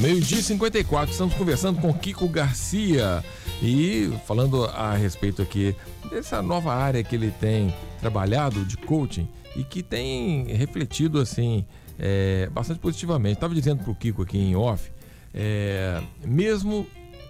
Meio-dia 54, estamos conversando com Kiko Garcia e falando a respeito aqui dessa nova área que ele tem trabalhado de coaching e que tem refletido assim é, bastante positivamente. Estava dizendo para o Kiko aqui em off, é, mesmo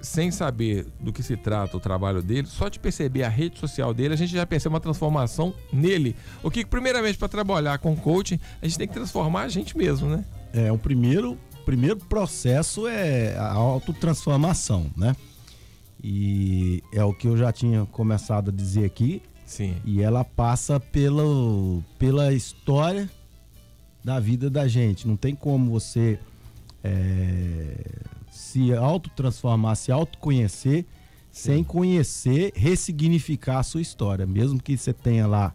sem saber do que se trata o trabalho dele, só de perceber a rede social dele, a gente já percebe uma transformação nele. O que, primeiramente, para trabalhar com coaching, a gente tem que transformar a gente mesmo, né? É, o primeiro, primeiro processo é a autotransformação, né? E é o que eu já tinha começado a dizer aqui. Sim. E ela passa pelo, pela história da vida da gente. Não tem como você é, se autotransformar, se autoconhecer, sem conhecer, ressignificar a sua história. Mesmo que você tenha lá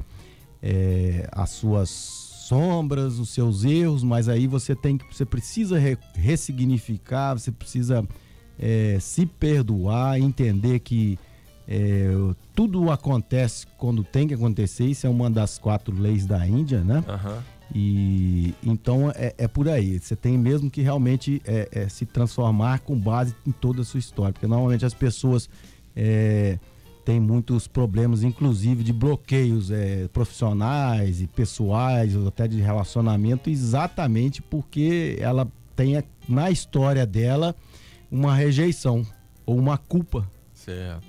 é, as suas sombras, os seus erros, mas aí você tem que, você precisa re, ressignificar, você precisa é, se perdoar, entender que é, tudo acontece quando tem que acontecer. Isso é uma das quatro leis da Índia, né? Aham. E então é, é por aí. Você tem mesmo que realmente é, é, se transformar com base em toda a sua história. Porque normalmente as pessoas têm muitos problemas, inclusive de bloqueios é, profissionais e pessoais, ou até de relacionamento, exatamente porque ela tem na história dela uma rejeição ou uma culpa Certo.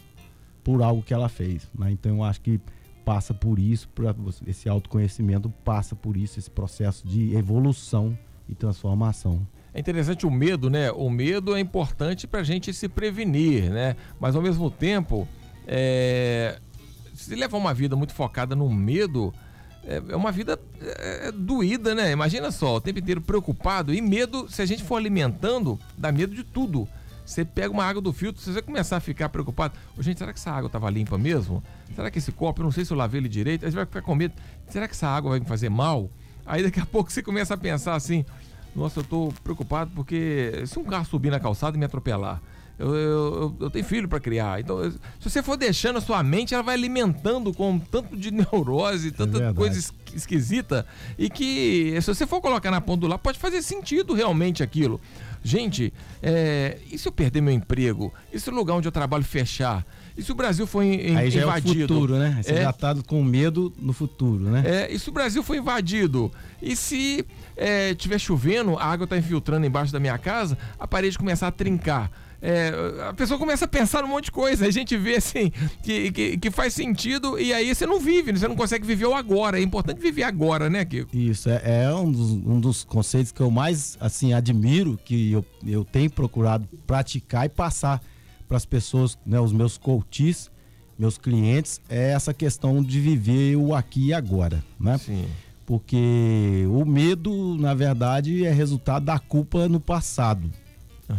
por algo que ela fez. Né? Então eu acho que passa por isso, você- esse autoconhecimento passa por isso, esse processo de evolução e transformação. É interessante o medo, né? O medo é importante para a gente se prevenir, né? Mas ao mesmo tempo, é... se levar uma vida muito focada no medo, é é uma vida é, doída, né? Imagina só, o tempo inteiro preocupado e medo, se a gente for alimentando, dá medo de tudo. Você pega uma água do filtro, você começar a ficar preocupado, "Ô, gente, será que essa água estava limpa mesmo? Será que esse copo, eu não sei se eu lavei ele direito, aí você vai ficar com medo, será que essa água vai me fazer mal? Aí daqui a pouco você começa a pensar assim, nossa, eu tô preocupado porque se um carro subir na calçada e me atropelar, eu, eu, eu- tenho filho para criar. Então, eu- se você for deixando a sua mente, ela vai alimentando com tanto de neurose, tanta verdade. coisa es- esquisita, e que se você for colocar na ponta do lá, pode fazer sentido realmente aquilo. Gente, é, e se eu perder meu emprego? E se o lugar onde eu trabalho fechar? E se o Brasil for in- Aí já invadido? é o futuro, né? Você É. já tá com medo no futuro, né? É, e se o Brasil foi invadido? E se é, tiver chovendo, a água está infiltrando embaixo da minha casa, a parede começar a trincar? É, a pessoa começa a pensar num monte de coisa, a gente vê assim que, que, que faz sentido e aí você não vive, você não consegue viver o agora. É importante viver agora, né, Kiko? Isso, é, é um, dos, um dos conceitos que eu mais assim admiro, que eu, eu tenho procurado praticar e passar para as pessoas, né, os meus coaches, meus clientes, é essa questão de viver o aqui e agora, né? Sim. Porque o medo, na verdade, é resultado da culpa no passado.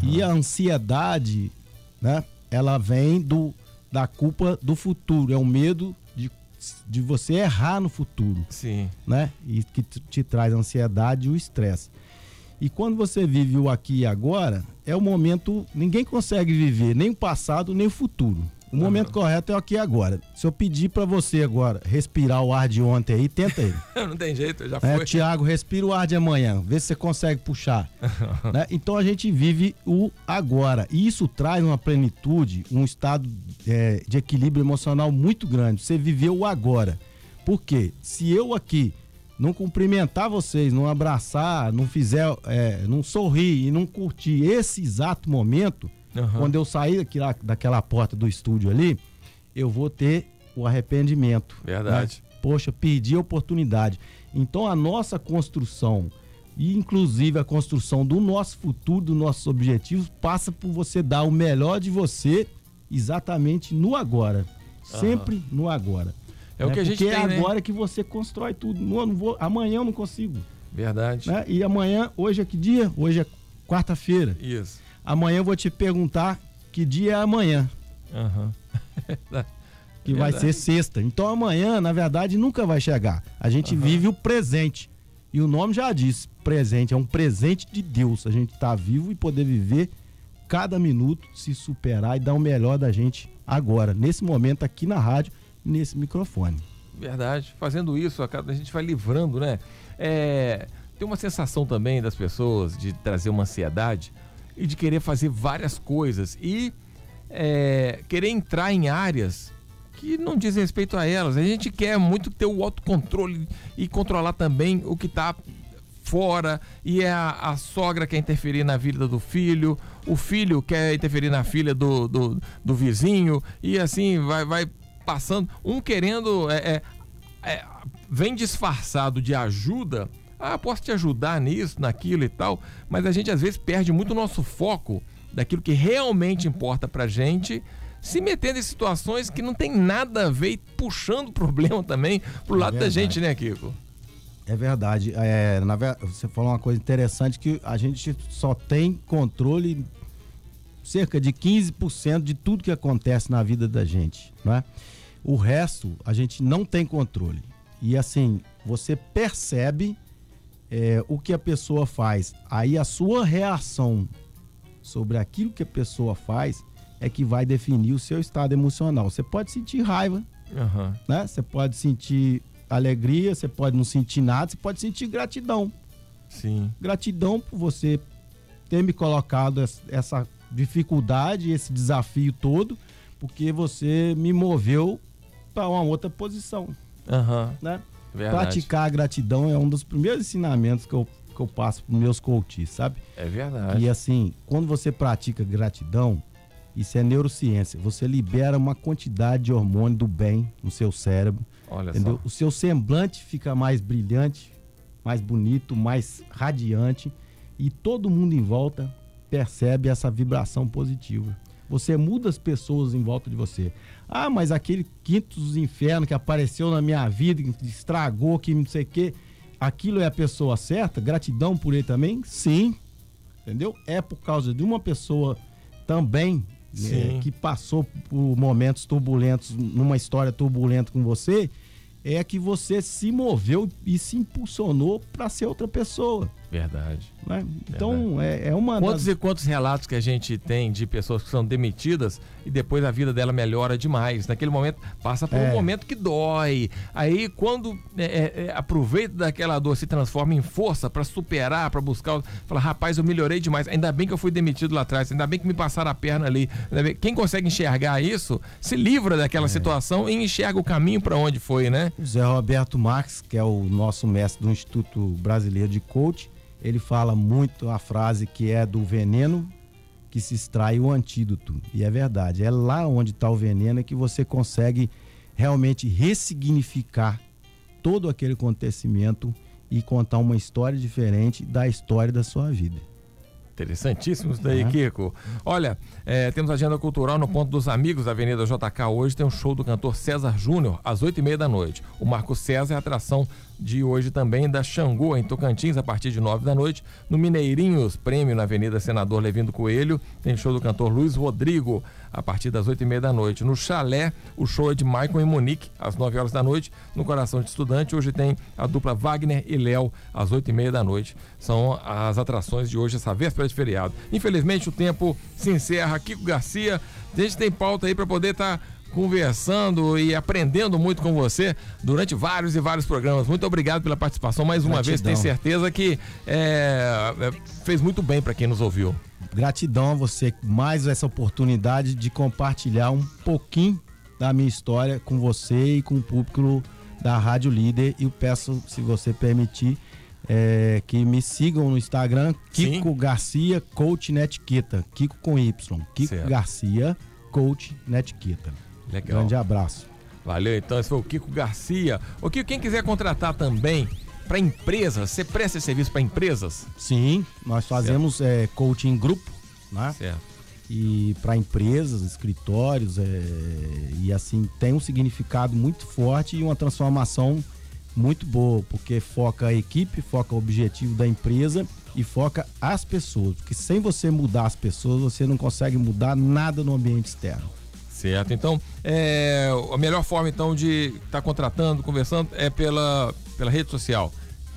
E a ansiedade, né? Ela vem do da culpa do futuro, é o medo de, de você errar no futuro Sim. né? E que te, te traz ansiedade e o estresse. E quando você vive o aqui e agora, é o momento. Ninguém consegue viver nem o passado nem o futuro. O momento correto é o aqui agora. Se eu pedir pra você agora respirar o ar de ontem aí, tenta aí. não tem jeito, já É, foi. Tiago, respira o ar de amanhã, vê se você consegue puxar. né? Então a gente vive o agora. E isso traz uma plenitude, um estado é, de equilíbrio emocional muito grande. Você viveu o agora. Por quê? Se eu aqui não cumprimentar vocês, não abraçar, não fizer, é, não sorrir e não curtir esse exato momento, Aham. quando eu sair daqui, daquela porta do estúdio ali, eu vou ter o arrependimento. Verdade. né? Poxa, perdi a oportunidade. Então a nossa construção, e inclusive a construção do nosso futuro, dos nossos objetivos, passa por você dar o melhor de você exatamente no agora. Sempre no agora. É o né? que a gente Porque tem, é né? agora que você constrói tudo. Não, não vou, amanhã eu não consigo. Verdade. Né? E amanhã, hoje é que dia? Hoje é quarta-feira. Isso. Amanhã eu vou te perguntar que dia é amanhã. Aham. que vai Verdade. ser sexta. Então amanhã, na verdade, nunca vai chegar. A gente vive o presente. E o nome já diz, presente, é um presente de Deus. A gente tá vivo e poder viver cada minuto, se superar e dar o melhor da gente agora, nesse momento aqui na rádio, nesse microfone. Verdade. Fazendo isso, a gente vai livrando, né? É, tem uma sensação também das pessoas de trazer uma ansiedade. E de querer fazer várias coisas e é, querer entrar em áreas que não diz respeito a elas. A gente quer muito ter o autocontrole e controlar também o que está fora, e é a, a, sogra quer interferir na vida do filho, o filho quer interferir na filha do, do, do vizinho, e assim vai, vai passando, um querendo, é, é, é, vem disfarçado de ajuda, ah, posso te ajudar nisso, naquilo e tal, mas a gente às vezes perde muito o nosso foco daquilo que realmente importa pra gente se metendo em situações que não tem nada a ver e puxando o problema também pro é lado verdade. da gente, né, Kiko? É verdade. É, na, você falou uma coisa interessante que a gente só tem controle cerca de 15% de tudo que acontece na vida da gente, não é? O resto a gente não tem controle. E assim, você percebe é, o que a pessoa faz. Aí a sua reação sobre aquilo que a pessoa faz é que vai definir o seu estado emocional. Você pode sentir raiva, uhum. né? Você pode sentir alegria, você pode não sentir nada, você pode sentir gratidão. Sim. Gratidão por você ter me colocado essa dificuldade, esse desafio todo, porque você me moveu para uma outra posição. Uhum. Né? Praticar a gratidão é um dos primeiros ensinamentos que eu, que eu passo para meus coaches, sabe? É verdade. E assim, quando você pratica gratidão, isso é neurociência. Você libera uma quantidade de hormônio do bem no seu cérebro. Olha entendeu? Só. O seu semblante fica mais brilhante, mais bonito, mais radiante e todo mundo em volta percebe essa vibração positiva. Você muda as pessoas em volta de você. Ah, mas aquele quinto dos infernos que apareceu na minha vida, que estragou, que não sei o quê, aquilo é a pessoa certa? Gratidão por ele também? Sim. Entendeu? É por causa de uma pessoa também é, que passou por momentos turbulentos, numa história turbulenta com você, é que você se moveu e se impulsionou para ser outra pessoa. Verdade. Né? Então, É, é uma. Quantos das... e quantos relatos que a gente tem de pessoas que são demitidas e depois a vida dela melhora demais? Naquele momento, passa por é. um momento que dói. Aí, quando é, é, é aproveita daquela dor, se transforma em força para superar, para buscar. Fala, rapaz, eu melhorei demais. Ainda bem que eu fui demitido lá atrás. Ainda bem que me passaram a perna ali. Quem consegue enxergar isso, se livra daquela é. situação e enxerga o caminho para onde foi, né? Zé Roberto Marques, que é o nosso mestre do Instituto Brasileiro de Coach ele fala muito a frase que é do veneno que se extrai o antídoto. E é verdade, é lá onde está o veneno que você consegue realmente ressignificar todo aquele acontecimento e contar uma história diferente da história da sua vida. Interessantíssimo isso daí. Kiko. Olha, é, temos agenda cultural no Ponto dos Amigos, Avenida JK. Hoje tem um show do cantor César Júnior, às oito e meia da noite. O Marco César é a atração de hoje também da Xangô, em Tocantins, a partir de nove da noite. No Mineirinhos, prêmio na Avenida Senador Levindo Coelho, tem show do cantor Luiz Rodrigo, a partir das oito e meia da noite. No Chalé, o show é de Michael e Monique, às nove horas da noite. No Coração de Estudante, hoje tem a dupla Wagner e Léo, às oito e meia da noite. São as atrações de hoje, essa véspera de feriado. Infelizmente, o tempo se encerra. Kiko Garcia, a gente tem pauta aí para poder estar... Tá conversando e aprendendo muito com você durante vários e vários programas. Muito obrigado pela participação mais uma Gratidão. vez. Tenho certeza que é, é fez muito bem para quem nos ouviu. Gratidão a você mais essa oportunidade de compartilhar um pouquinho da minha história com você e com o público da Rádio Líder. E eu peço, se você permitir, é, que me sigam no Instagram, Kiko Sim. Garcia Coach Netiqueta. Kiko com Y. Kiko certo. Garcia Coach Netiqueta. Legal. Grande abraço. Valeu, então. Esse foi o Kiko Garcia. O Kiko, quem quiser contratar também para empresas, você presta esse serviço para empresas? Sim, nós fazemos é, coaching grupo, né? Certo. E para empresas, escritórios, é, e assim, tem um significado muito forte e uma transformação muito boa, porque foca a equipe, foca o objetivo da empresa e foca as pessoas. Porque sem você mudar as pessoas, você não consegue mudar nada no ambiente externo. Certo. Então, é, a melhor forma então de estar tá contratando, conversando é pela, pela rede social.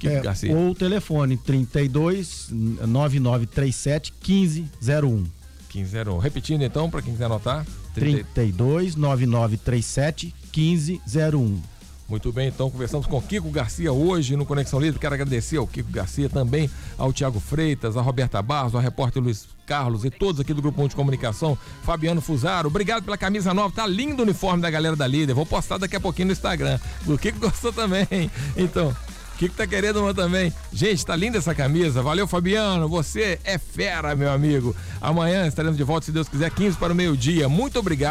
É, Garcia. Ou o telefone 32 9937 1501. 1501. Repetindo então, para quem quiser anotar: 32 9937 1501. Muito bem, então conversamos com Kiko Garcia hoje no Conexão Livre. Quero agradecer ao Kiko Garcia também, ao Tiago Freitas, a Roberta Barros, ao repórter Luiz Carlos e todos aqui do Grupo 1 de Comunicação, Fabiano Fusaro. Obrigado pela camisa nova, tá lindo o uniforme da galera da Líder. Vou postar daqui a pouquinho no Instagram. O Kiko gostou também. Então, Kiko tá querendo uma também. Gente, tá linda essa camisa. Valeu, Fabiano. Você é fera, meu amigo. Amanhã estaremos de volta, se Deus quiser, 15 para o meio-dia. Muito obrigado.